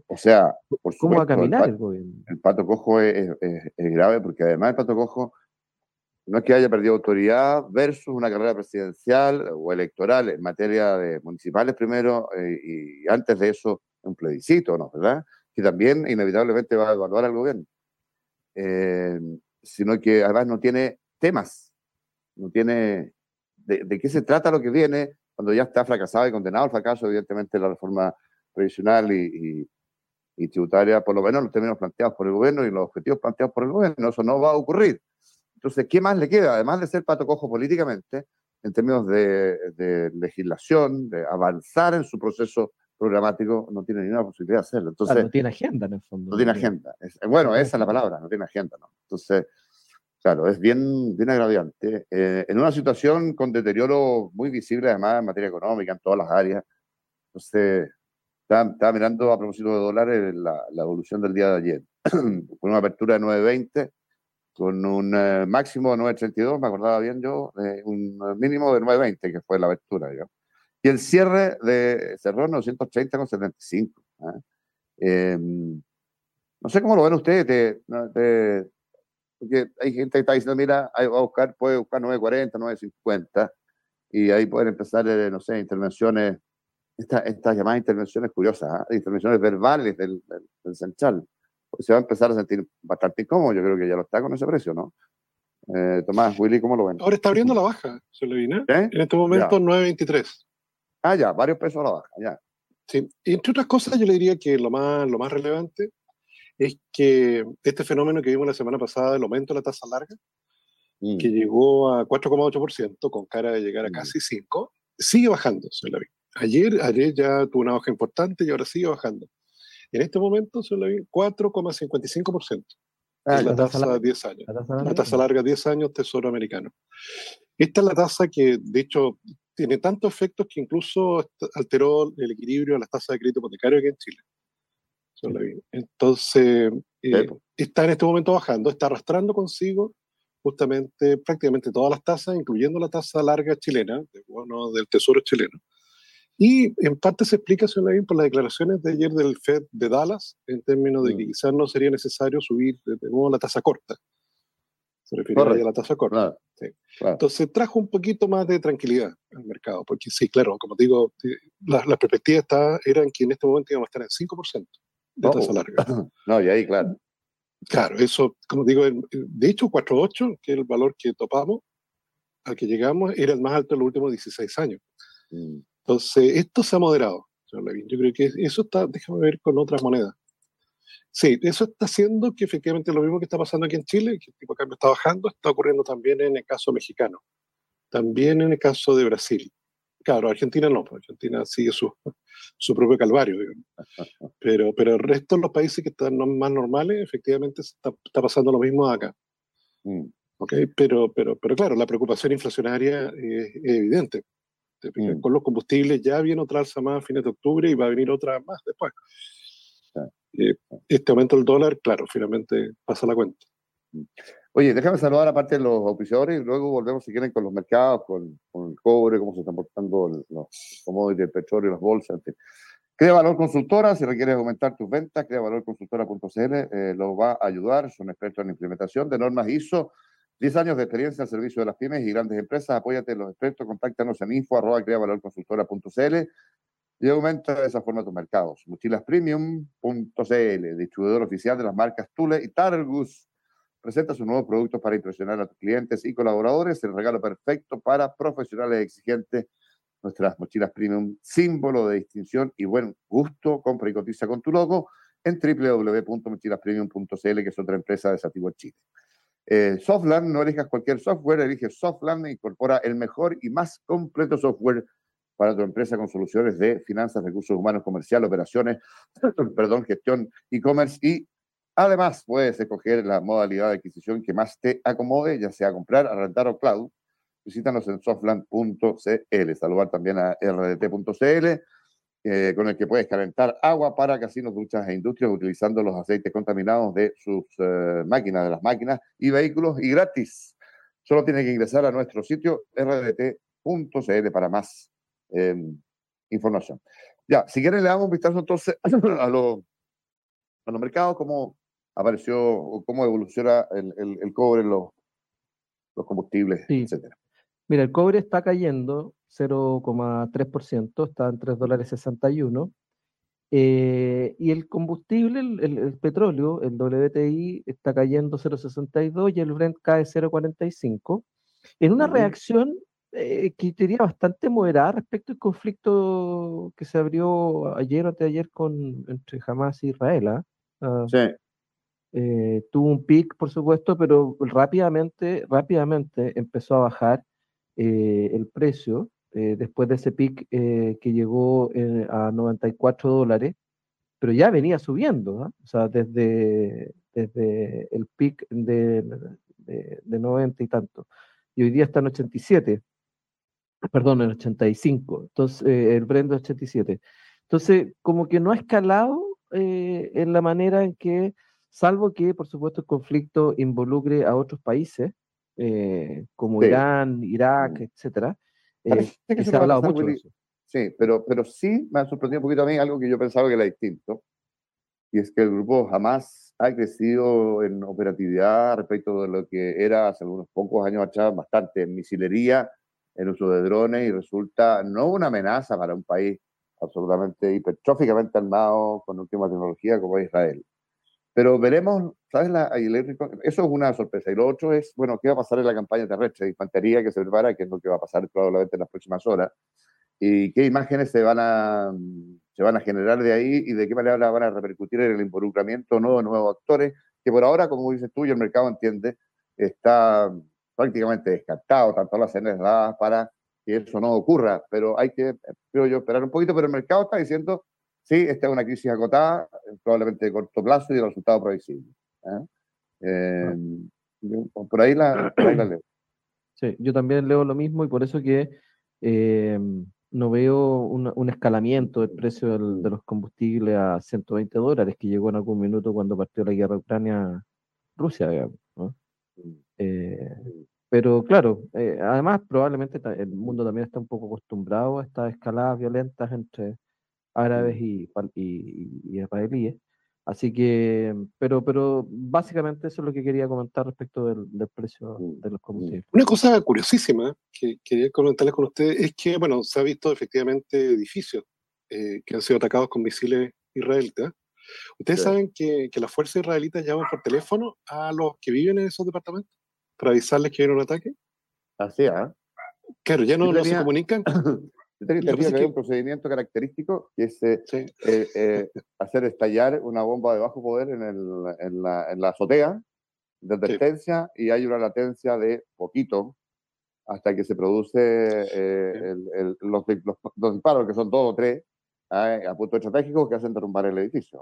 O sea, por ¿Cómo va a supuesto, el caminar pa- el gobierno? el pato cojo es, es- es grave porque además el pato cojo no es que haya perdido autoridad versus una carrera presidencial o electoral en materia de municipales primero eh, y antes de eso un plebiscito, ¿no? ¿Verdad? Que también inevitablemente va a evaluar al gobierno. Eh, sino que además no tiene temas, no tiene de, de qué se trata lo que viene cuando ya está fracasado y condenado al fracaso, evidentemente, la reforma previsional y, y- y tributaria, por lo menos los términos planteados por el gobierno y los objetivos planteados por el gobierno. Eso no va a ocurrir. Entonces, ¿qué más le queda? Además de ser pato cojo políticamente, en términos de, de legislación, de avanzar en su proceso programático, no tiene ninguna posibilidad de hacerlo. Entonces, no tiene agenda en el fondo. no tiene agenda. Es- bueno, esa es la palabra, no tiene agenda. ¿no? Entonces, claro, es bien, bien agraviante. Eh, en una situación con deterioro muy visible, además, en materia económica, en todas las áreas. Entonces, estaba, estaba mirando a propósito de dólares la, la evolución del día de ayer. con una apertura de 9.20, con un eh, máximo de 9.32, me acordaba bien yo, de un mínimo de 9.20, que fue la apertura. Y el cierre de, cerró en 930,75. ¿ah? Eh, no sé cómo lo ven ustedes, porque hay gente que está diciendo, mira, ahí va a buscar, puede buscar 940, 950, y ahí pueden empezar, eh, no sé, intervenciones, esta- estas llamadas intervenciones curiosas, ¿ah? intervenciones verbales del, del, del central. Pues se va a empezar a sentir bastante incómodo, yo creo que ya lo está con ese precio, ¿no? Eh, Tomás, Willy, ¿cómo lo ven? Ahora está abriendo la baja, se le viene. ¿Eh? En este momento Ya. 9.23. Ah, ya, varios pesos a la baja, ya. Sí. Y entre otras cosas, yo le diría que lo más, lo más relevante es que este fenómeno que vimos la semana pasada del aumento de la tasa larga, Mm. que llegó a 4,8% con cara de llegar a casi 5, sigue bajando, se la vi. Ayer, ayer ya tuvo una baja importante y ahora sigue bajando. En este momento se la vi 4,55%. Ah, es la la tasa larga. 10 años. La tasa La larga, tasa larga 10 años, Tesoro Americano. Esta es la tasa que, de hecho, tiene tantos efectos que incluso alteró el equilibrio de las tasas de crédito hipotecario aquí en Chile. Entonces, eh, está en este momento bajando, está arrastrando consigo justamente prácticamente todas las tasas, incluyendo la tasa larga chilena, de bono del Tesoro chileno. Y en parte se explica, señor Levin, por las declaraciones de ayer del Fed de Dallas, en términos de que Mm. quizás no sería necesario subir de nuevo la tasa corta. Se refiere a la tasa corta. Claro, Sí. claro. Entonces trajo un poquito más de tranquilidad al mercado, porque sí, claro, como digo, eh, las las perspectivas eran que en este momento íbamos a estar en 5% de Oh, tasa larga. No, y ahí, claro. Claro, eso, como digo, el- de hecho 4.8, que es el valor que topamos, al que llegamos, era el más alto en los últimos 16 años. Mm. Entonces, esto se ha moderado, señor Levin. Yo creo que eso está, déjame ver con otras monedas. Sí, eso está haciendo que efectivamente lo mismo que está pasando aquí en Chile, que el tipo de cambio está bajando, está ocurriendo también en el caso mexicano, también en el caso de Brasil. Claro, Argentina no, pues Argentina sigue su, su propio calvario, digamos. Pero, pero el resto de los países que están más normales, efectivamente está, está pasando lo mismo acá. Mm. ¿ok? Pero, pero, pero claro, la preocupación inflacionaria es, es evidente. Mm. Con los combustibles ya viene otra alza más a fines de octubre y va a venir otra más después. Eh, este aumento del dólar, claro, finalmente pasa la cuenta. Mm. Oye, déjame saludar aparte de los auspiciadores y luego volvemos si quieren con los mercados, con, el cobre, cómo se están portando los commodities, el petróleo, las bolsas. Crea Valor Consultora, si requieres aumentar tus ventas, creavalorconsultora.cl eh, lo va a ayudar, son expertos en implementación de normas ISO 10 años de experiencia al servicio de las pymes y grandes empresas. Apóyate en los expertos, contáctanos en info arroba y aumenta de esa forma tus mercados. Mochilaspremium.cl, distribuidor oficial de las marcas Tule y Targus. Presenta sus nuevos productos para impresionar a tus clientes y colaboradores. El regalo perfecto para profesionales exigentes. Nuestras mochilas premium, símbolo de distinción y buen gusto. Compra y cotiza con tu logo en www.mochilaspremium.cl, que es otra empresa de Sativo Chile. Eh, Softland, no elijas cualquier software, elige Softland e incorpora el mejor y más completo software para tu empresa con soluciones de finanzas, recursos humanos, comercial, operaciones, perdón, gestión, e-commerce y además puedes escoger la modalidad de adquisición que más te acomode, ya sea comprar, rentar o cloud. Visítanos en softland.cl. Saludar también a rdt.cl eh, con el que puedes calentar agua para casinos, duchas e industrias utilizando los aceites contaminados de sus eh, máquinas, de las máquinas y vehículos y gratis. Solo tienes que ingresar a nuestro sitio rdt.cl para más em, información. Ya, si quieren le damos un vistazo entonces a, los, a los mercados, cómo apareció, cómo evoluciona el, el, cobre, los, los combustibles, etcétera. Mira, el cobre está cayendo 0,3%, está en 3 dólares 61. Eh, y el combustible, el, petróleo, el WTI, está cayendo 0,62 y el Brent cae 0,45. En una reacción eh, que diría bastante moderada respecto al conflicto que se abrió ayer o anteayer con, entre Hamas e Israel. ¿ah? Ah, sí. Eh, tuvo un pic, por supuesto, pero rápidamente, rápidamente empezó a bajar el precio eh, después de ese pic eh, que llegó eh, a 94 dólares, pero ya venía subiendo, ¿ah? o sea, desde, desde el pic de, de, 90 y tanto. Y hoy día está en 87, perdón, en 85, entonces el Brent 87. Entonces, como que no ha escalado en la manera en que, salvo que, por supuesto, el conflicto involucre a otros países, como Irán, Irak, mm. etcétera, eh, se, ha hablado mucho Sí, pero, pero sí me ha sorprendido un poquito a mí algo que yo pensaba que era distinto, y es que el grupo jamás ha crecido en operatividad respecto de lo que era hace algunos pocos años atrás, bastante en misilería, en uso de drones, y resulta no una amenaza para un país absolutamente hipertróficamente armado con última tecnología como Israel. Pero veremos, ¿sabes? La, eso es una sorpresa. Y lo otro es, bueno, ¿qué va a pasar en la campaña terrestre de infantería que se prepara? ¿Qué es lo que va a pasar probablemente en las próximas horas? ¿Y qué imágenes se van a, se van a generar de ahí y de qué manera van a repercutir en el involucramiento de nuevos actores? Que por ahora, como dices tú y el mercado entiende, está prácticamente descartado, tanto las señales dadas para que eso no ocurra. Pero hay que, creo yo, esperar un poquito, pero el mercado está diciendo Sí, esta es una crisis acotada, probablemente de corto plazo y de resultado previsible. ¿eh? Em, por, ahí la, leo. Sí, yo también leo lo mismo y por eso que em, no veo un escalamiento del precio de los combustibles a 120 dólares que llegó en algún minuto cuando partió la guerra Ucrania-Rusia, digamos. Mm. Eh, pero claro, eh, además probablemente el mundo también está un poco acostumbrado a estas escaladas violentas entre árabes y, y, israelíes. Así que, pero, pero básicamente eso es lo que quería comentar respecto del, precio mm, de los combustibles. Una cosa curiosísima que quería comentarles con ustedes es que, bueno, se ha visto efectivamente edificios eh, que han sido atacados con misiles israelitas. Ustedes saben que, que las fuerzas israelitas llaman por teléfono a los que viven en esos departamentos para avisarles que viene un ataque. Así, ¿ah? Claro, ya no, no se comunican. Yo tenía que hay un procedimiento característico que es eh, eh, eh, hacer estallar una bomba de bajo poder en, el, en, la, en la, azotea de advertencia y hay una latencia de poquito hasta que se produce el, los, los, disparos, que son dos o tres, a punto estratégico que hacen derrumbar el edificio.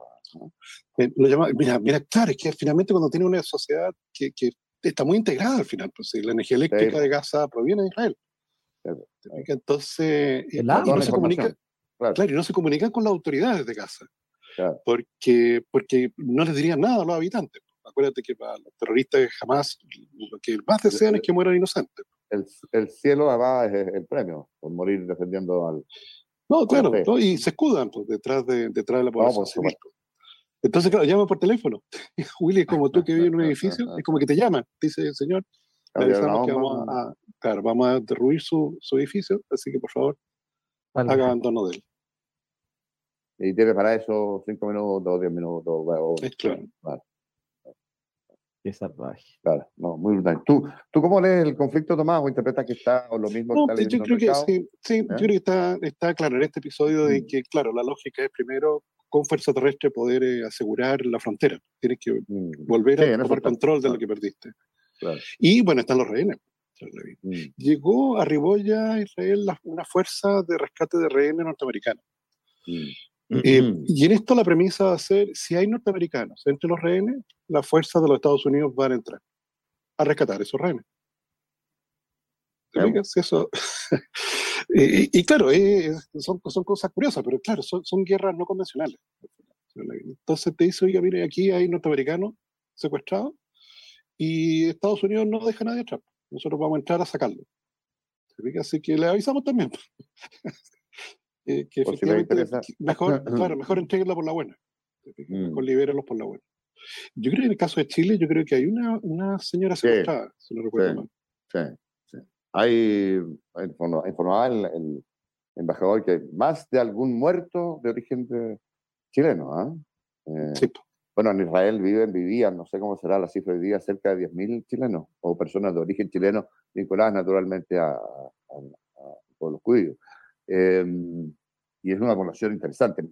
Lo llama, mira, mira, claro, es que finalmente cuando tiene una sociedad que, que está muy integrada al final, pues la energía eléctrica de Gaza proviene de Israel. Entonces, y, no se comunican, claro. y no se comunican con las autoridades de casa. Porque, porque no les dirían nada a los habitantes. Acuérdate que para los terroristas jamás lo que más desean es que mueran inocentes. El, el cielo además es el premio por morir defendiendo al. No, claro, y se escudan pues, detrás, de, detrás de la población Entonces, claro, llaman por teléfono. Willy, es como tú que vives en un edificio, es como que te llaman. Dice, señor, vamos, que vamos a, claro, vamos a derruir su, su edificio, así que por favor, haga abandono de él. Y tiene para eso cinco minutos, diez minutos. es claro. Vale. Es salvaje. Claro, no, muy brutal. ¿Tú, ¿Tú cómo lees el conflicto, Tomás, o interpretas que está o lo mismo no, que está Yo creo que sí, sí yo ¿Eh? creo que está, está claro en este episodio de mm. que, claro, la lógica es primero con fuerza terrestre poder eh, asegurar la frontera. Tienes que mm. volver a tomar control de lo que perdiste. Claro. Y bueno, están los rehenes. Mm. Llegó, arribó ya a Israel una fuerza de rescate de rehenes norteamericanos. Eh, y en esto la premisa va a ser, si hay norteamericanos entre los rehenes, las fuerzas de los Estados Unidos van a entrar a rescatar esos rehenes. Eso. y, claro, son, son, cosas curiosas, pero claro, son, son, guerras no convencionales. Entonces te dice, oiga, mire, aquí hay norteamericanos secuestrados y Estados Unidos no deja a nadie atrás. Nosotros vamos a entrar a sacarlo. Así que le avisamos también. Eh, que efectivamente mejor, claro, mejor entreguenla por la buena. Mejor mm. libérenlos por la buena. Yo creo que en el caso de Chile, yo creo que hay una, una señora secuestrada, si no recuerdo mal. Sí, sí. Hay, informaba el, el, embajador que más de algún muerto de origen de, chileno. ¿ah? Eh, sí. Bueno, en Israel viven, vivían, no sé cómo será la cifra de día, cerca de 10.000 chilenos o personas de origen chileno vinculadas naturalmente a, a, a, los judíos. Em, y es una población interesante.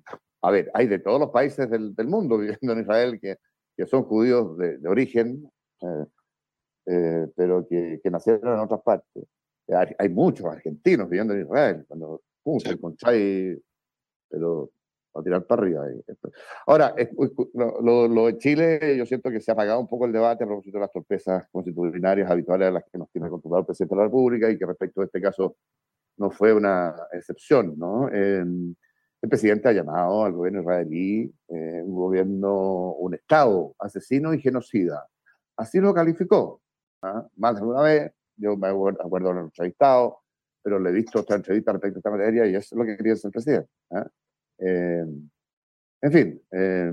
A ver, hay de todos los países del, del mundo viviendo en Israel que, que son judíos de, de origen, eh, eh, pero que, que, nacieron en otras partes. Hay, hay, muchos argentinos viviendo en Israel, cuando pum, se pero a tirar para arriba. Ahora, lo, lo, de Chile, yo siento que se ha apagado un poco el debate a propósito de las torpezas constitucionarias habituales a las que nos tiene acostumbrado el presidente de la República y que respecto a este caso no fue una excepción, ¿no? el presidente ha llamado al gobierno israelí eh, un gobierno, un Estado asesino y genocida. Así lo calificó. ¿ah? Más de una vez, yo me acuerdo en el entrevistado, pero le he visto otra entrevista respecto a esta materia y eso es lo que quería decir el presidente. ¿ah? Eh, en fin, eh,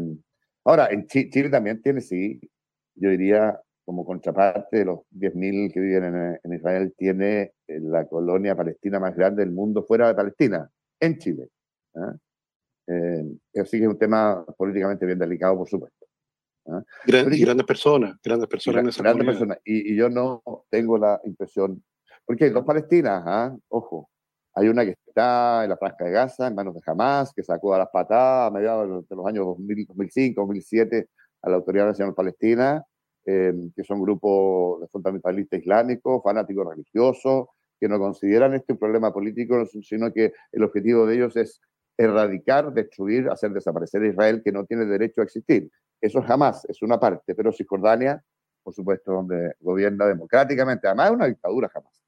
ahora, en Chile también tiene, sí, yo diría, como contraparte de los 10.000 que viven en, Israel, tiene eh, la colonia palestina más grande del mundo fuera de Palestina, en Chile. ¿ah? Eh, así que es un tema políticamente bien delicado, por supuesto. ¿ah? y grandes personas, grandes personas en esa grandes personas. Y, yo no tengo la impresión, porque dos palestinas, ¿ah? ojo, hay una que está en la franja de Gaza, en manos de Hamas, que sacó a las patadas a mediados de los años 2005, 2007 a la Autoridad Nacional Palestina, eh, que son grupos de fundamentalistas islámicos, fanáticos religiosos, que no consideran este un problema político, sino que el objetivo de ellos es erradicar, destruir, hacer desaparecer a Israel, que no tiene derecho a existir. Eso jamás es una parte, pero Cisjordania, por supuesto, donde gobierna democráticamente, además es una dictadura jamás,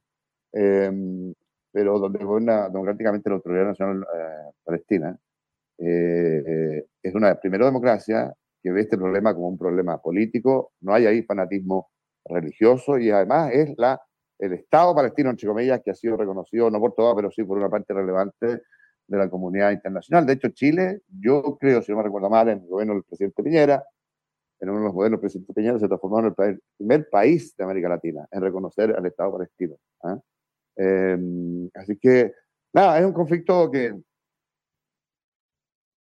em, pero donde gobierna democráticamente la Autoridad Nacional eh, Palestina, eh, es una, primera democracia, que ve este problema como un problema político, no hay ahí fanatismo religioso y además es la, el Estado palestino, entre comillas, que ha sido reconocido, no por todo, pero sí por una parte relevante de la comunidad internacional. De hecho, Chile, yo creo, si no me recuerdo mal, en el gobierno del presidente Piñera, en uno de los gobiernos del presidente Piñera, se transformó en el primer país de América Latina en reconocer al Estado palestino. ¿ah? Em, así que, nada, es un conflicto que,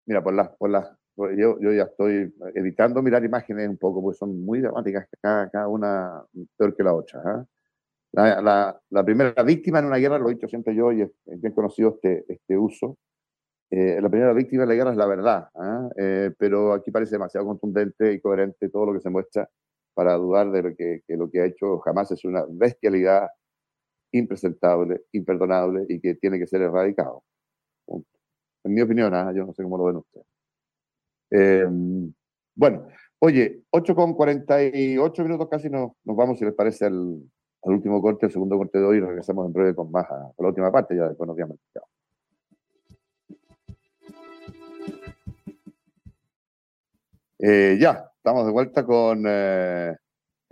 mira, por las, por las yo, yo ya estoy evitando mirar imágenes un poco, porque son muy dramáticas, cada, cada una peor que la otra. ¿ah? La, la, la, primera víctima en una guerra, lo he dicho siempre yo, y es, bien conocido este, este uso, eh, la primera víctima de la guerra es la verdad, ¿ah? eh, pero aquí parece demasiado contundente y coherente todo lo que se muestra para dudar de que, que, lo que ha hecho jamás es una bestialidad impresentable, imperdonable y que tiene que ser erradicado. En mi opinión, ¿ah? yo no sé cómo lo ven ustedes. Eh, bueno, oye, 8 con 48 minutos casi nos, nos vamos, si les parece, al, al último corte, el segundo corte de hoy, y regresamos en breve con más a, la última parte ya de Buenos Días. Eh, ya, estamos de vuelta con eh,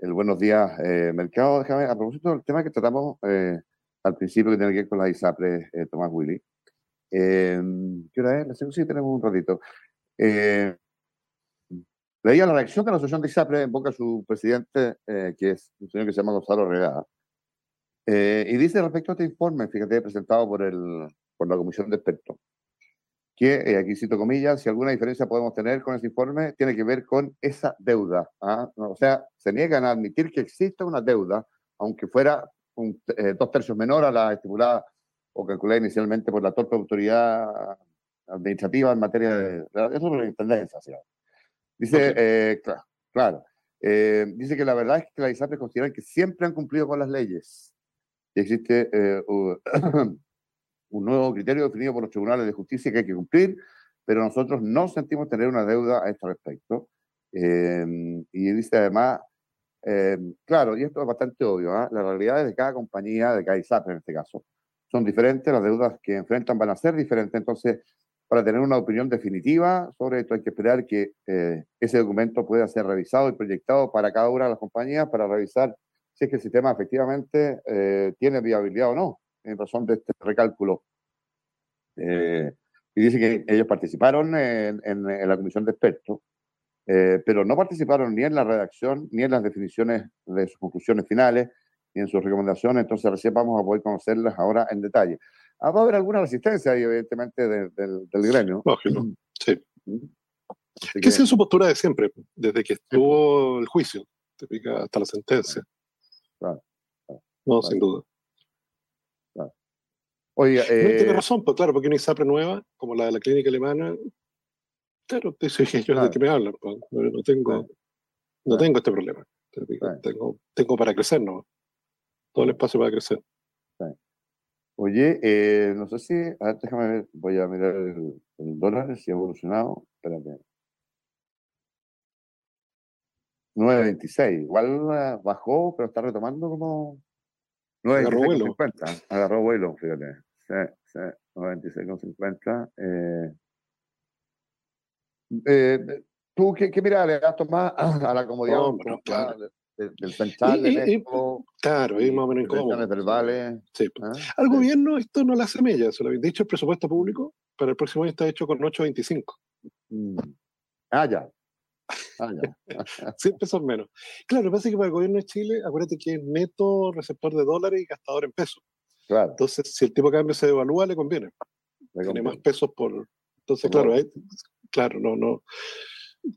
el Buenos Días eh, Mercado. Déjame, a propósito del tema que tratamos al principio que tiene que ver con la ISAPRE, Tomás Willy. ¿Qué hora es? La sí, tenemos un ratito. Leía la reacción de la Asociación de ISAPRE en boca de su presidente, que es un señor que se llama Gonzalo Regada, y dice respecto a este informe, fíjate, presentado por, el, por la Comisión de Expertos, que, eh, aquí cito comillas, si alguna diferencia podemos tener con ese informe, tiene que ver con esa deuda. ¿ah? O sea, se niegan a admitir que existe una deuda, aunque fuera un, eh, dos tercios menor a la estipulada o calculada inicialmente por la torpe autoridad administrativa en materia de... Eso es la intendencia, Dice, eh, claro, claro dice que la verdad es que la ISAPRE considera que siempre han cumplido con las leyes. Y existe un nuevo criterio definido por los tribunales de justicia que hay que cumplir, pero nosotros no sentimos tener una deuda a este respecto. Em, y dice además, em, claro, y esto es bastante obvio, ¿ah? las realidades de cada compañía, de cada ISAP en este caso, son diferentes, las deudas que enfrentan van a ser diferentes, entonces, para tener una opinión definitiva sobre esto hay que esperar que eh, ese documento pueda ser revisado y proyectado para cada una de las compañías para revisar si es que el sistema efectivamente eh, tiene viabilidad o no en razón de este recálculo. Eh, y dice que ellos participaron en, la comisión de expertos, eh, pero no participaron ni en la redacción, ni en las definiciones de sus conclusiones finales, ni en sus recomendaciones, entonces recién vamos a poder conocerlas ahora en detalle. Ah, va a haber alguna resistencia ahí, evidentemente, del gremio. Lógico, sí. ¿Qué es su postura de siempre, desde que estuvo el juicio, hasta la sentencia? Claro. no, sin duda. Oiga, tiene eh, razón, pues claro, porque una ISAPRE nueva, como la de la clínica alemana, claro, te dije yo de qué me hablan, pues, no tengo, no tengo este problema. Tengo, tengo para crecer, ¿no? Todo el espacio para crecer. Oye, eh, no sé si, a ver, déjame ver, voy a mirar el, dólar, si ha evolucionado. Espérate. 9.26, igual bajó, pero está retomando como 9.50. Agarró vuelo, fíjate. Sí, sí, 96,50. Eh, eh, ¿Tú qué, qué mirada le das más a la comodidad claro. del, del central? claro, ahí más o menos incómodo. verbales. Sí. ¿Ah? Al gobierno esto no le hace mella. De hecho, el presupuesto público para el próximo año está hecho con 8.25. Mm. Ah, ya. Ah, ya. 100 pesos menos. Claro, lo que pasa es que para el gobierno de Chile, acuérdate que es neto receptor de dólares y gastador en pesos. Entonces, si el tipo de cambio se devalúa, le conviene. Tiene más pesos por. Entonces, claro, claro, no, no.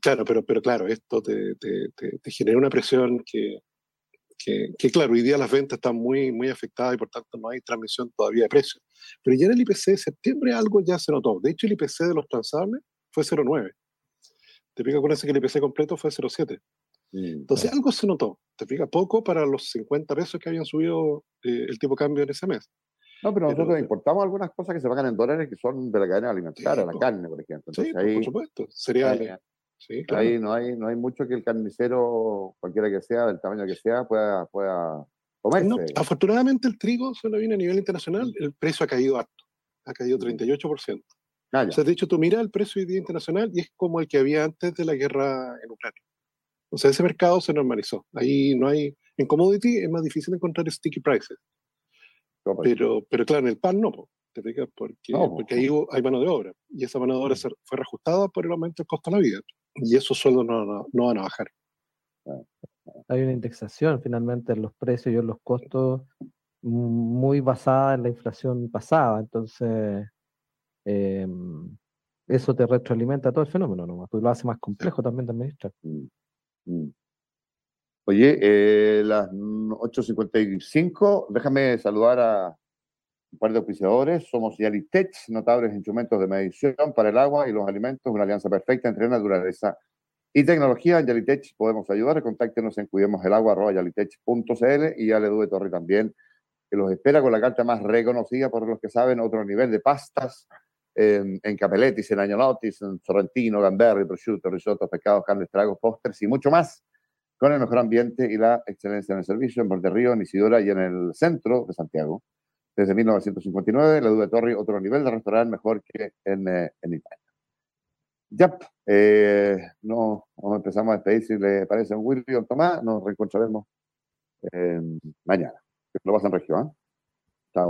Claro, pero, pero claro, esto te, te, te, genera una presión que, que, que, claro, hoy día las ventas están muy, muy afectadas y por tanto no hay transmisión todavía de precios. Pero ya en el IPC de septiembre algo ya se notó. De hecho, el IPC de los transables fue 0,9. Te pica con ese que el IPC completo fue 0,7. Entonces algo se notó, te fija poco para los 50 pesos que habían subido eh, el tipo de cambio en ese mes. No, pero nosotros importamos algunas cosas que se pagan en dólares que son de la cadena alimentaria, la carne, por ejemplo. sí, por supuesto, cereales. Ahí, sí, claro. ahí no, hay, no hay mucho que el carnicero, cualquiera que sea, del tamaño que sea, pueda, pueda comerse. No, afortunadamente el trigo solo viene a nivel internacional, el precio ha caído harto, ha caído 38%. Ah, o sea, de hecho, tú miras el precio hoy día internacional y es como el que había antes de la guerra en Ucrania. O sea, ese mercado se normalizó. Ahí no hay, en commodity es más difícil encontrar sticky prices. Pero, pero claro, en el pan no, ¿te Porque, porque ahí hay mano de obra. Y esa mano de obra mm. fue reajustada por el aumento del costo de la vida. Y esos sueldos no, no, van a bajar. Hay una indexación finalmente en los precios y en los costos muy basada en la inflación pasada. Entonces, em, eso te retroalimenta todo el fenómeno, ¿no? Pues lo hace más complejo también de administrar. Mm. Oye, eh, las 8.55, déjame saludar a un par de oficiadores. Somos Yalitech, notables instrumentos de medición para el agua y los alimentos, una alianza perfecta entre naturaleza y tecnología. En Yalitech podemos ayudar. Contáctenos en cuidemoselagua.yalitech.cl y ya le doy Torre también, que los espera con la carta más reconocida por los que saben, otro nivel de pastas en, en Capelletis, en Añolotis, en Sorrentino, Gamberri, prosciutto, risotto, pescados, carnes, tragos, postres y mucho más. con el mejor ambiente y la excelencia en el servicio en Río, en Isidora y en el centro de Santiago. Desde 1959, la Duda Torre, otro nivel de restaurante mejor que en, eh, en Italia. Ya, eh, no, nos empezamos a despedir, si le parece un William Tomás, nos reencontraremos eh, mañana. Que lo pasen región. Chao.